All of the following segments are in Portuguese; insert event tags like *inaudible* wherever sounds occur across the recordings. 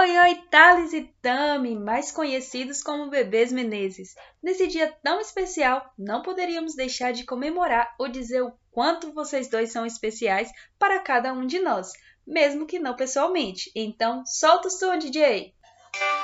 Oi, oi, Thales e Tami, mais conhecidos como Bebês Menezes. Nesse dia tão especial, não poderíamos deixar de comemorar ou dizer o quanto vocês dois são especiais para cada um de nós, mesmo que não pessoalmente. Então, solta o som, DJ! Happy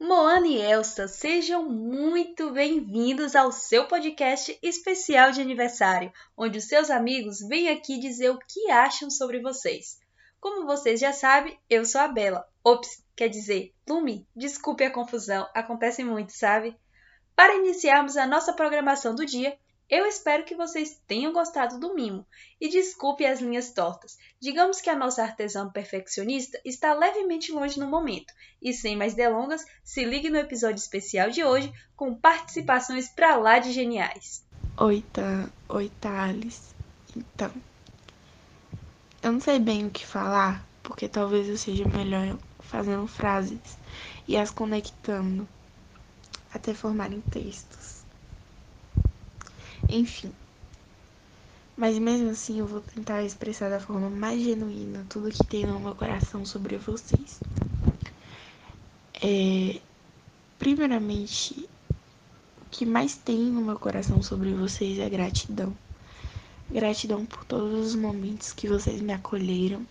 Moana e Elsa, sejam muito bem-vindos ao seu podcast especial de aniversário, onde os seus amigos vêm aqui dizer o que acham sobre vocês. Como vocês já sabem, eu sou a Bela. Ops, quer dizer, Lumi, desculpe a confusão, acontece muito, sabe? Para iniciarmos a nossa programação do dia, eu espero que vocês tenham gostado do mimo e desculpe as linhas tortas. Digamos que a nossa artesã perfeccionista está levemente longe no momento. E sem mais delongas, se ligue no episódio especial de hoje com participações pra lá de geniais. Oi, Tan. Oi, Thales. Então, eu não sei bem o que falar, porque talvez eu seja melhor fazendo frases e as conectando até formarem textos. Enfim. Mas mesmo assim, eu vou tentar expressar da forma mais genuína tudo que tem no meu coração sobre vocês. É, primeiramente, o que mais tem no meu coração sobre vocês é gratidão. Gratidão por todos os momentos que vocês me acolheram.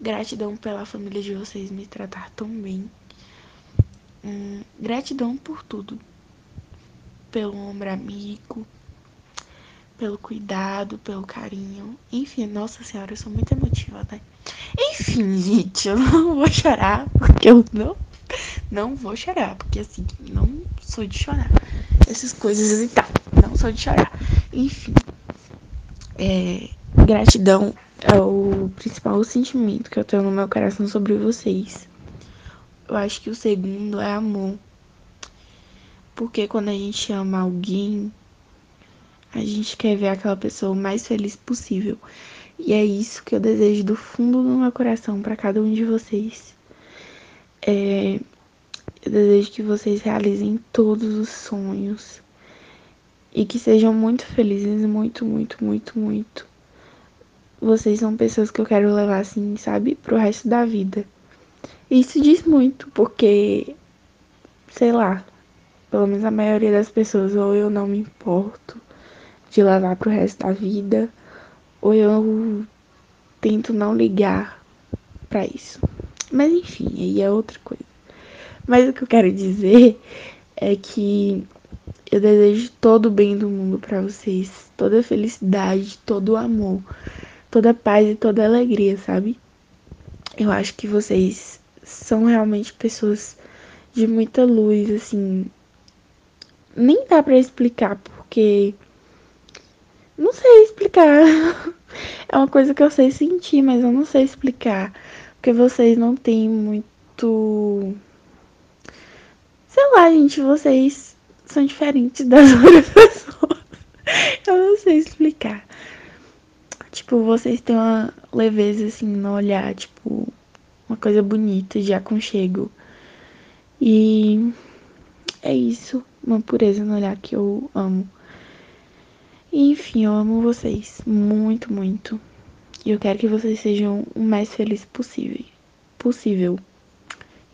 Gratidão pela família de vocês me tratar tão bem. Hum, gratidão por tudo. Pelo ombro amigo, pelo cuidado, pelo carinho. Enfim, nossa senhora, eu sou muito emotiva, né? Enfim, *laughs* gente, eu não vou chorar, porque eu não, não vou chorar, porque assim, não sou de chorar. Essas coisas e tal, não sou de chorar. Enfim, é, gratidão é o principal sentimento que eu tenho no meu coração sobre vocês. Eu acho que o segundo é amor. Porque quando a gente ama alguém, a gente quer ver aquela pessoa o mais feliz possível. E é isso que eu desejo do fundo do meu coração para cada um de vocês. É, eu desejo que vocês realizem todos os sonhos e que sejam muito felizes, muito, muito, muito, muito. Vocês são pessoas que eu quero levar assim, sabe, pro resto da vida. Isso diz muito, porque sei lá, pelo menos a maioria das pessoas ou eu não me importo de levar pro resto da vida, ou eu tento não ligar para isso. Mas enfim, aí é outra coisa. Mas o que eu quero dizer é que eu desejo todo o bem do mundo para vocês, toda a felicidade, todo o amor, toda a paz e toda a alegria, sabe? Eu acho que vocês são realmente pessoas de muita luz, assim. Nem dá para explicar, porque não sei explicar. *laughs* É uma coisa que eu sei sentir, mas eu não sei explicar. Porque vocês não têm muito. Sei lá, gente, vocês são diferentes *laughs* das outras pessoas. Eu não sei explicar. Tipo, vocês têm uma leveza assim no olhar, tipo, uma coisa bonita de aconchego. E é isso, uma pureza no olhar que eu amo. Enfim, eu amo vocês muito, muito. E eu quero que vocês sejam o mais felizes possível. Possível.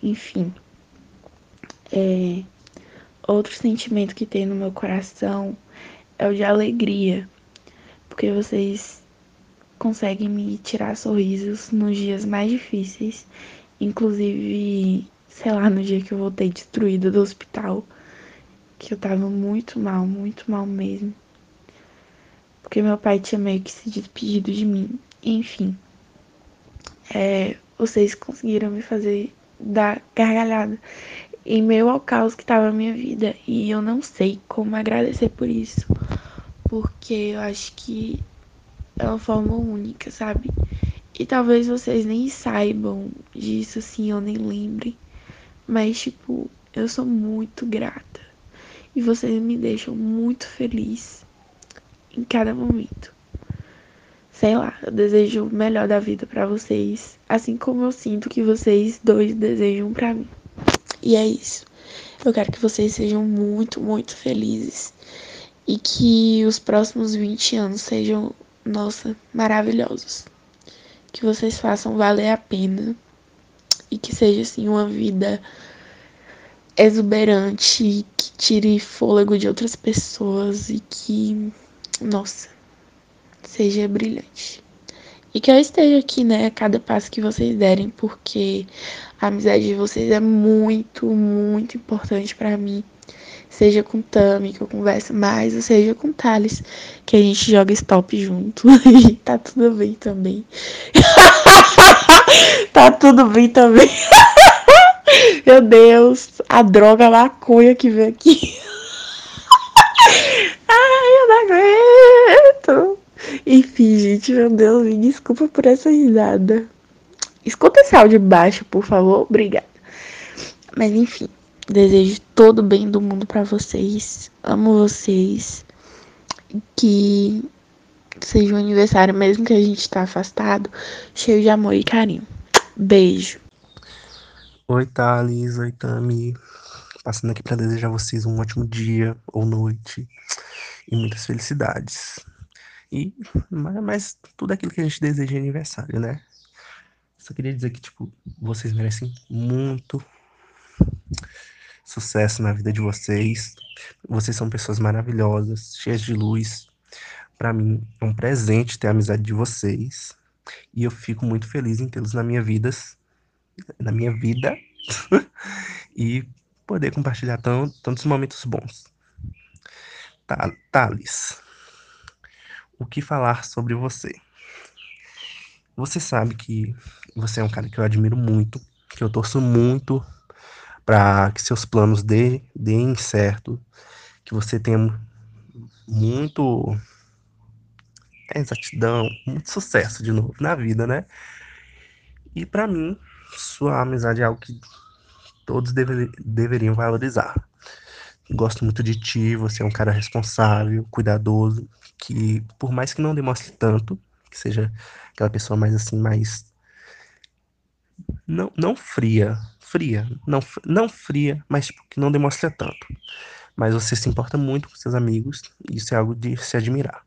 Enfim. É, outro sentimento que tem no meu coração é o de alegria. Porque vocês conseguem me tirar sorrisos nos dias mais difíceis. Inclusive, sei lá, no dia que eu voltei destruída do hospital. Que eu tava muito mal, muito mal mesmo. Porque meu pai tinha meio que se despedido de mim. Enfim. É, vocês conseguiram me fazer dar gargalhada em meio ao caos que tava na minha vida. E eu não sei como agradecer por isso. Porque eu acho que é uma forma única, sabe? E talvez vocês nem saibam disso, assim, ou nem lembrem. Mas, tipo, Eu sou muito grata. E vocês me deixam muito feliz em cada momento. Sei lá, eu desejo o melhor da vida para vocês, assim como eu sinto que vocês dois desejam para mim. E é isso. Eu quero que vocês sejam muito, muito felizes e que os próximos 20 anos sejam, nossa, maravilhosos. Que vocês façam valer a pena e que seja assim uma vida exuberante, que tire fôlego de outras pessoas e que, nossa, seja brilhante. E que eu esteja aqui, né, a cada passo que vocês derem, porque a amizade de vocês é muito, muito importante para mim. Seja com Tami, que eu converso mais, ou seja com Thales, que a gente joga stop junto. *laughs* E tá tudo bem também. *laughs* tá tudo bem também. *laughs* Meu Deus, a droga a maconha que vem aqui. Ai, eu não aguento. Enfim, gente, meu Deus, me desculpa por essa risada. Escuta esse áudio baixo, por favor. Obrigada. Mas enfim, desejo todo o bem do mundo para vocês. Amo vocês. Que seja um aniversário, mesmo que a gente tá afastado, cheio de amor e carinho. Beijo. Oi, Thales. Oi, Tami. Passando aqui para desejar a vocês um ótimo dia ou noite e muitas felicidades. E mais tudo aquilo que a gente deseja em aniversário, né? Só queria dizer que, tipo, vocês merecem muito sucesso na vida de vocês. Vocês são pessoas maravilhosas, cheias de luz. Para mim é um presente ter a amizade de vocês. E eu fico muito feliz em tê-los na minha vida, na minha vida, *laughs* e poder compartilhar tão, tantos momentos bons. Thales, o que falar sobre você? Você sabe que você é um cara que eu admiro muito, que eu torço muito para que seus planos dê, deem certo, que você tenha muito exatidão, muito sucesso de novo na vida, né? E para mim, sua amizade é algo que todos deve, deveriam valorizar. Gosto muito de ti, você é um cara responsável, cuidadoso, que por mais que não demonstre tanto, que seja aquela pessoa mais assim, mais não, não fria, fria, não, não fria, mas tipo, que não demonstra tanto. Mas você se importa muito com seus amigos, isso é algo de se admirar.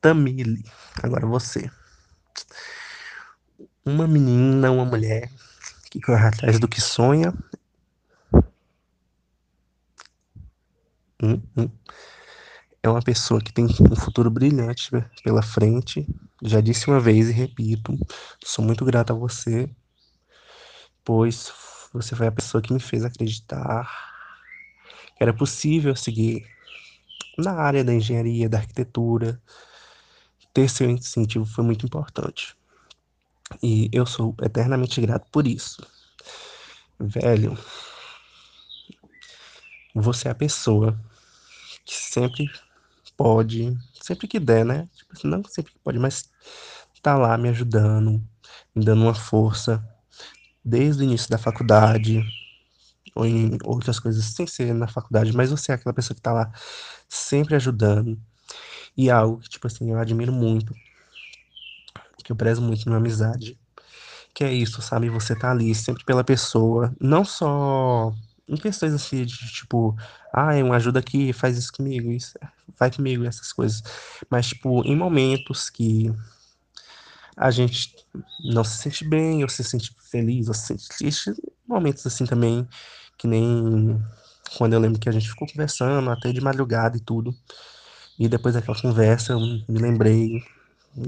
Tamile, agora você. Uma menina, uma mulher que corre atrás do que sonha. Hum, hum é uma pessoa que tem um futuro brilhante pela frente. Já disse uma vez e repito, sou muito grata a você, pois você foi a pessoa que me fez acreditar que era possível seguir na área da engenharia, da arquitetura. Ter seu incentivo foi muito importante. E eu sou eternamente grato por isso. Velho, você é a pessoa que sempre pode, sempre que der, né? Tipo assim, não sempre que pode, mas tá lá me ajudando, me dando uma força desde o início da faculdade, ou em outras coisas sem ser na faculdade, mas você é aquela pessoa que tá lá sempre ajudando. E é algo que, tipo assim, eu admiro muito, que eu prezo muito na amizade, que é isso, sabe? Você tá ali sempre pela pessoa, não só em questões assim de tipo, ah, é uma ajuda aqui, faz isso comigo, isso, vai comigo, essas coisas. Mas, tipo, em momentos que a gente não se sente bem, ou se sente feliz, ou se sente triste, momentos assim também, que nem quando eu lembro que a gente ficou conversando até de madrugada e tudo. E depois daquela conversa eu me lembrei,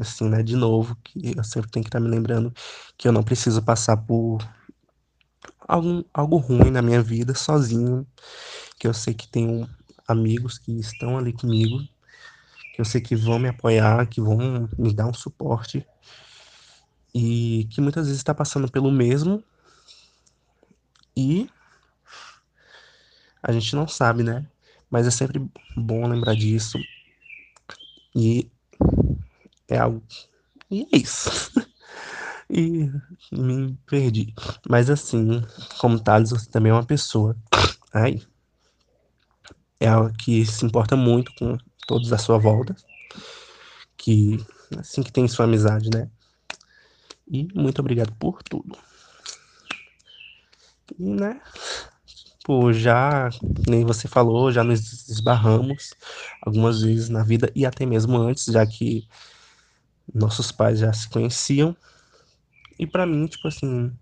assim, né, de novo, que eu sempre tenho que estar me lembrando que eu não preciso passar por algum, algo ruim na minha vida sozinho, que eu sei que tenho amigos que estão ali comigo, que eu sei que vão me apoiar, que vão me dar um suporte e que muitas vezes está passando pelo mesmo e a gente não sabe, né? Mas é sempre bom lembrar disso e é algo e é isso. *laughs* e me perdi. Mas assim, como Thales, você também é uma pessoa. Ai. É ela que se importa muito com todos à sua volta. Que assim que tem sua amizade, né? E muito obrigado por tudo. E, né? Pô, já, nem você falou, já nos esbarramos algumas vezes na vida e até mesmo antes, já que nossos pais já se conheciam. E para mim, tipo assim,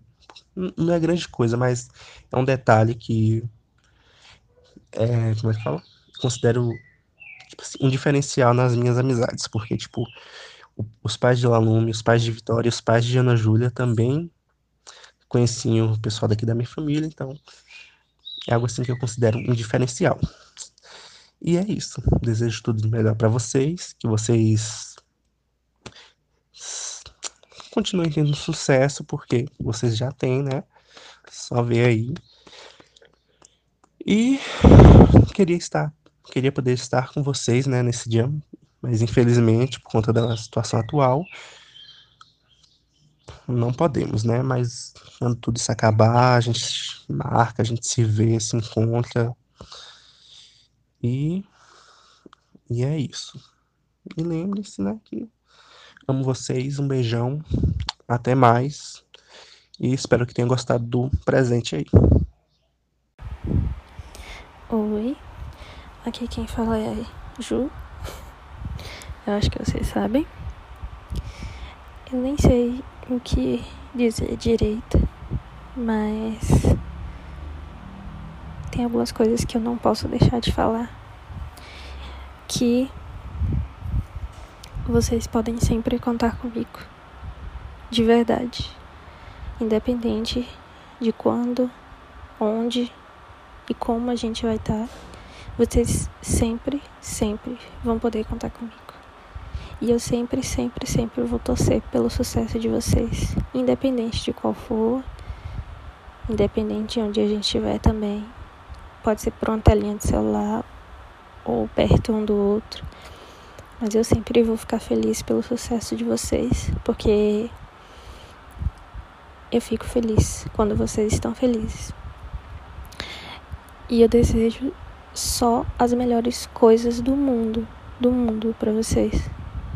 não é grande coisa, mas é um detalhe que é, como é que fala? Considero tipo assim, um diferencial nas minhas amizades, porque tipo, os pais de Lalume, os pais de Vitória, os pais de Ana Júlia também conheciam o pessoal daqui da minha família, então é algo assim que eu considero um diferencial. E é isso. Desejo tudo melhor para vocês, que vocês continuem tendo sucesso, porque vocês já têm, né? Só ver aí. E queria estar, queria poder estar com vocês, né, nesse dia, mas infelizmente, por conta da situação atual, não podemos, né? Mas quando tudo isso acabar, a gente marca, a gente se vê, se encontra. E, e é isso. E lembre-se, né, que amo vocês, um beijão, até mais. E espero que tenham gostado do presente aí. Oi, aqui quem fala é Ju. Eu acho que vocês sabem. Eu nem sei o que dizer direito, mas tem algumas coisas que eu não posso deixar de falar. Que vocês podem sempre contar comigo. De verdade. Independente de quando, onde e como a gente vai estar, vocês sempre, sempre vão poder contar comigo. E eu sempre, sempre, sempre vou torcer pelo sucesso de vocês, independente de qual for, independente de onde a gente estiver também. Pode ser por uma telinha de celular ou perto um do outro. Mas eu sempre vou ficar feliz pelo sucesso de vocês, porque eu fico feliz quando vocês estão felizes. E eu desejo só as melhores coisas do mundo, do mundo para vocês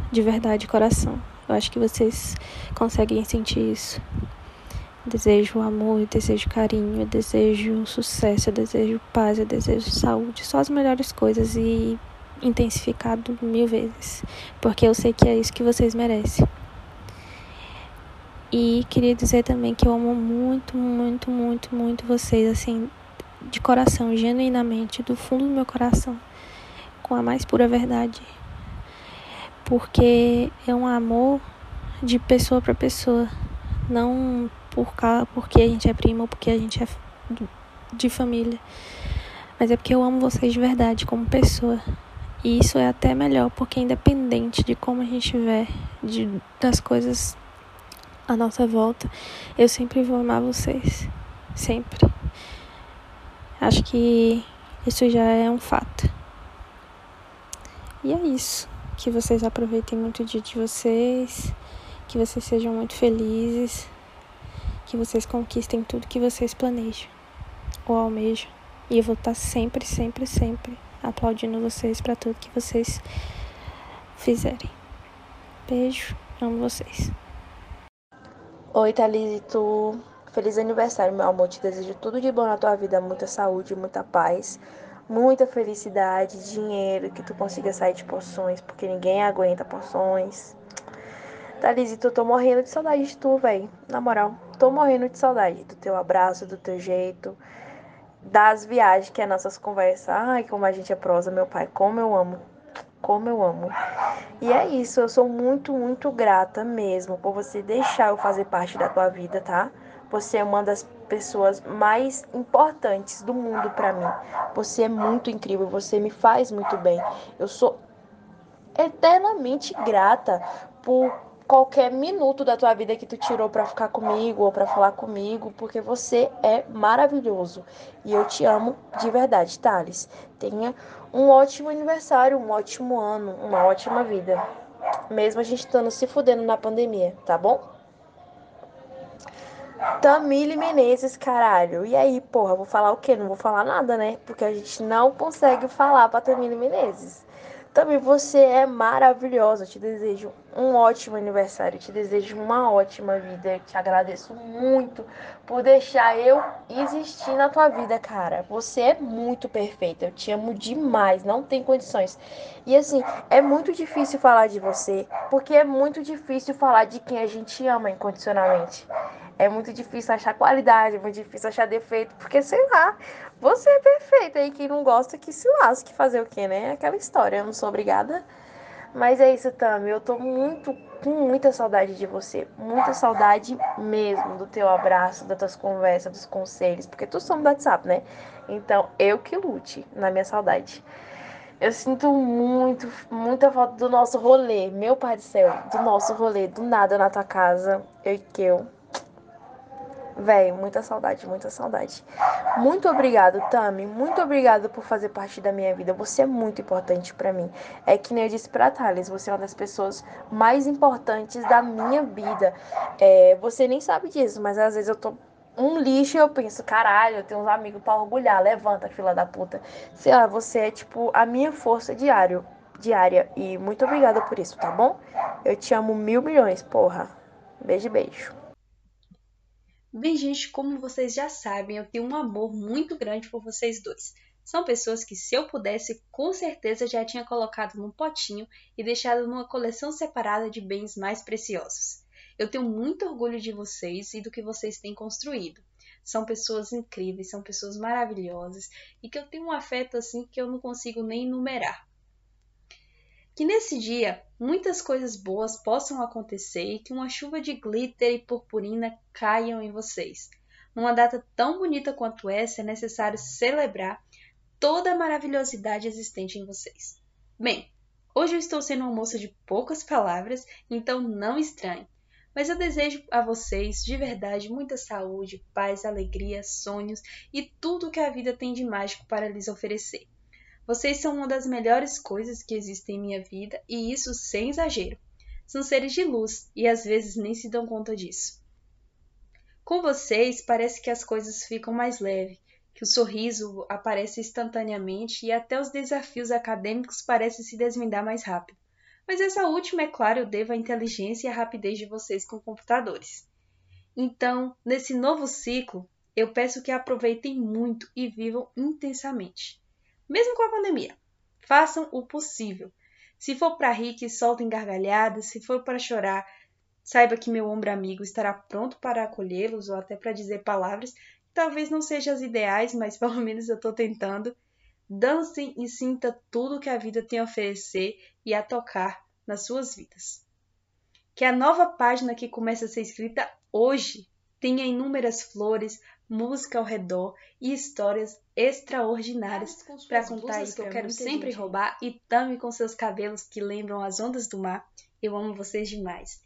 de verdade, coração. Eu acho que vocês conseguem sentir isso. Desejo amor, desejo carinho, desejo sucesso, desejo paz, desejo saúde, só as melhores coisas e intensificado mil vezes, porque eu sei que é isso que vocês merecem. E queria dizer também que eu amo muito, muito, muito, muito vocês, assim, de coração, genuinamente, do fundo do meu coração, com a mais pura verdade porque é um amor de pessoa para pessoa, não por porque a gente é primo ou porque a gente é de família, mas é porque eu amo vocês de verdade como pessoa. E isso é até melhor, porque independente de como a gente estiver, de, das coisas à nossa volta, eu sempre vou amar vocês. Sempre. Acho que isso já é um fato. E é isso. Que vocês aproveitem muito o dia de vocês, que vocês sejam muito felizes, que vocês conquistem tudo que vocês planejam ou almejam. E eu vou estar sempre, sempre, sempre aplaudindo vocês para tudo que vocês fizerem. Beijo, amo vocês. Oi, Thalito. Feliz aniversário, meu amor. Te desejo tudo de bom na tua vida, muita saúde, muita paz muita felicidade, dinheiro, que tu consiga sair de poções, porque ninguém aguenta poções. Thalise, tu tô morrendo de saudade de tu, velho. Na moral, tô morrendo de saudade do teu abraço, do teu jeito, das viagens que é nossas conversas. Ai, como a gente é prosa, meu pai, como eu amo. Como eu amo. E é isso, eu sou muito, muito grata mesmo por você deixar eu fazer parte da tua vida, tá? Você é uma das pessoas mais importantes do mundo para mim. Você é muito incrível, você me faz muito bem. Eu sou eternamente grata por qualquer minuto da tua vida que tu tirou para ficar comigo ou para falar comigo, porque você é maravilhoso. E eu te amo de verdade, Thales. Tenha um ótimo aniversário, um ótimo ano, uma ótima vida. Mesmo a gente estando se fudendo na pandemia, tá bom? Tamile Menezes, caralho. E aí, porra, vou falar o quê? Não vou falar nada, né? Porque a gente não consegue falar pra Tamile Menezes. Também você é maravilhosa. Te desejo um ótimo aniversário. Te desejo uma ótima vida. Te agradeço muito por deixar eu existir na tua vida, cara. Você é muito perfeita. Eu te amo demais. Não tem condições. E assim, é muito difícil falar de você. Porque é muito difícil falar de quem a gente ama incondicionalmente. É muito difícil achar qualidade, é muito difícil achar defeito, porque sei lá, você é perfeita e quem não gosta que se lasque fazer o quê, né? Aquela história, eu não sou obrigada. Mas é isso, Tami, eu tô muito, com muita saudade de você, muita saudade mesmo do teu abraço, das tuas conversas, dos conselhos, porque tu somos do WhatsApp, né? Então, eu que lute na minha saudade. Eu sinto muito, muita falta do nosso rolê, meu pai do céu, do nosso rolê, do nada na tua casa, eu e eu. Véi, muita saudade, muita saudade. Muito obrigado, Tami. Muito obrigado por fazer parte da minha vida. Você é muito importante para mim. É que nem eu disse pra Thales, você é uma das pessoas mais importantes da minha vida. É, você nem sabe disso, mas às vezes eu tô um lixo e eu penso, caralho, eu tenho uns amigos pra orgulhar. Levanta, fila da puta. Sei lá, você é tipo a minha força diário, diária. E muito obrigada por isso, tá bom? Eu te amo mil milhões, porra. Beijo, beijo. Bem, gente, como vocês já sabem, eu tenho um amor muito grande por vocês dois. São pessoas que, se eu pudesse, com certeza já tinha colocado num potinho e deixado numa coleção separada de bens mais preciosos. Eu tenho muito orgulho de vocês e do que vocês têm construído. São pessoas incríveis, são pessoas maravilhosas e que eu tenho um afeto assim que eu não consigo nem enumerar. Que nesse dia muitas coisas boas possam acontecer e que uma chuva de glitter e purpurina caiam em vocês. Numa data tão bonita quanto essa, é necessário celebrar toda a maravilhosidade existente em vocês. Bem, hoje eu estou sendo uma moça de poucas palavras, então não estranhe. Mas eu desejo a vocês, de verdade, muita saúde, paz, alegria, sonhos e tudo que a vida tem de mágico para lhes oferecer. Vocês são uma das melhores coisas que existem em minha vida e isso sem exagero. São seres de luz e às vezes nem se dão conta disso. Com vocês parece que as coisas ficam mais leves, que o sorriso aparece instantaneamente e até os desafios acadêmicos parecem se desvendar mais rápido. Mas essa última, é claro, eu devo à inteligência e à rapidez de vocês com computadores. Então, nesse novo ciclo, eu peço que aproveitem muito e vivam intensamente mesmo com a pandemia. Façam o possível. Se for para rir, que soltem gargalhadas, se for para chorar, saiba que meu ombro amigo estará pronto para acolhê-los ou até para dizer palavras talvez não sejam as ideais, mas *laughs* pelo menos eu estou tentando. Dancem e sinta tudo que a vida tem a oferecer e a tocar nas suas vidas. Que a nova página que começa a ser escrita hoje tenha inúmeras flores, música ao redor e histórias extraordinárias para contar isso que eu quero sempre gente. roubar e tame com seus cabelos que lembram as ondas do mar. Eu amo vocês demais.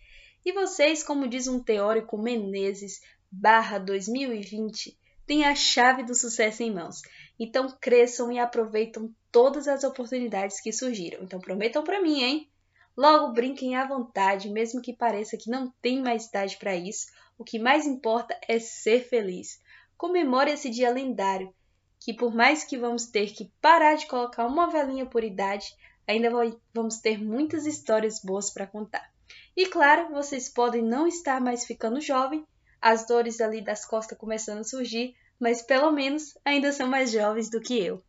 E vocês, como diz um teórico Menezes, barra 2020, têm a chave do sucesso em mãos. Então cresçam e aproveitam todas as oportunidades que surgiram. Então prometam para mim, hein? Logo brinquem à vontade, mesmo que pareça que não tem mais idade para isso. O que mais importa é ser feliz comemore esse dia lendário, que por mais que vamos ter que parar de colocar uma velinha por idade, ainda vamos ter muitas histórias boas para contar. E claro, vocês podem não estar mais ficando jovem, as dores ali das costas começando a surgir, mas pelo menos ainda são mais jovens do que eu.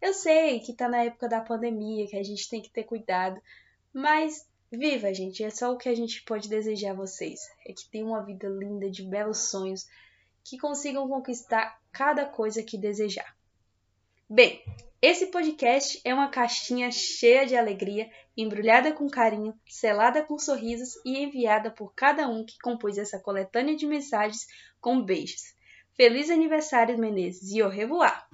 Eu sei que tá na época da pandemia, que a gente tem que ter cuidado, mas viva, gente, é só o que a gente pode desejar a vocês. É que tenham uma vida linda, de belos sonhos, que consigam conquistar cada coisa que desejar. Bem, esse podcast é uma caixinha cheia de alegria, embrulhada com carinho, selada com sorrisos e enviada por cada um que compôs essa coletânea de mensagens com beijos. Feliz aniversário, Menezes, e au revoir!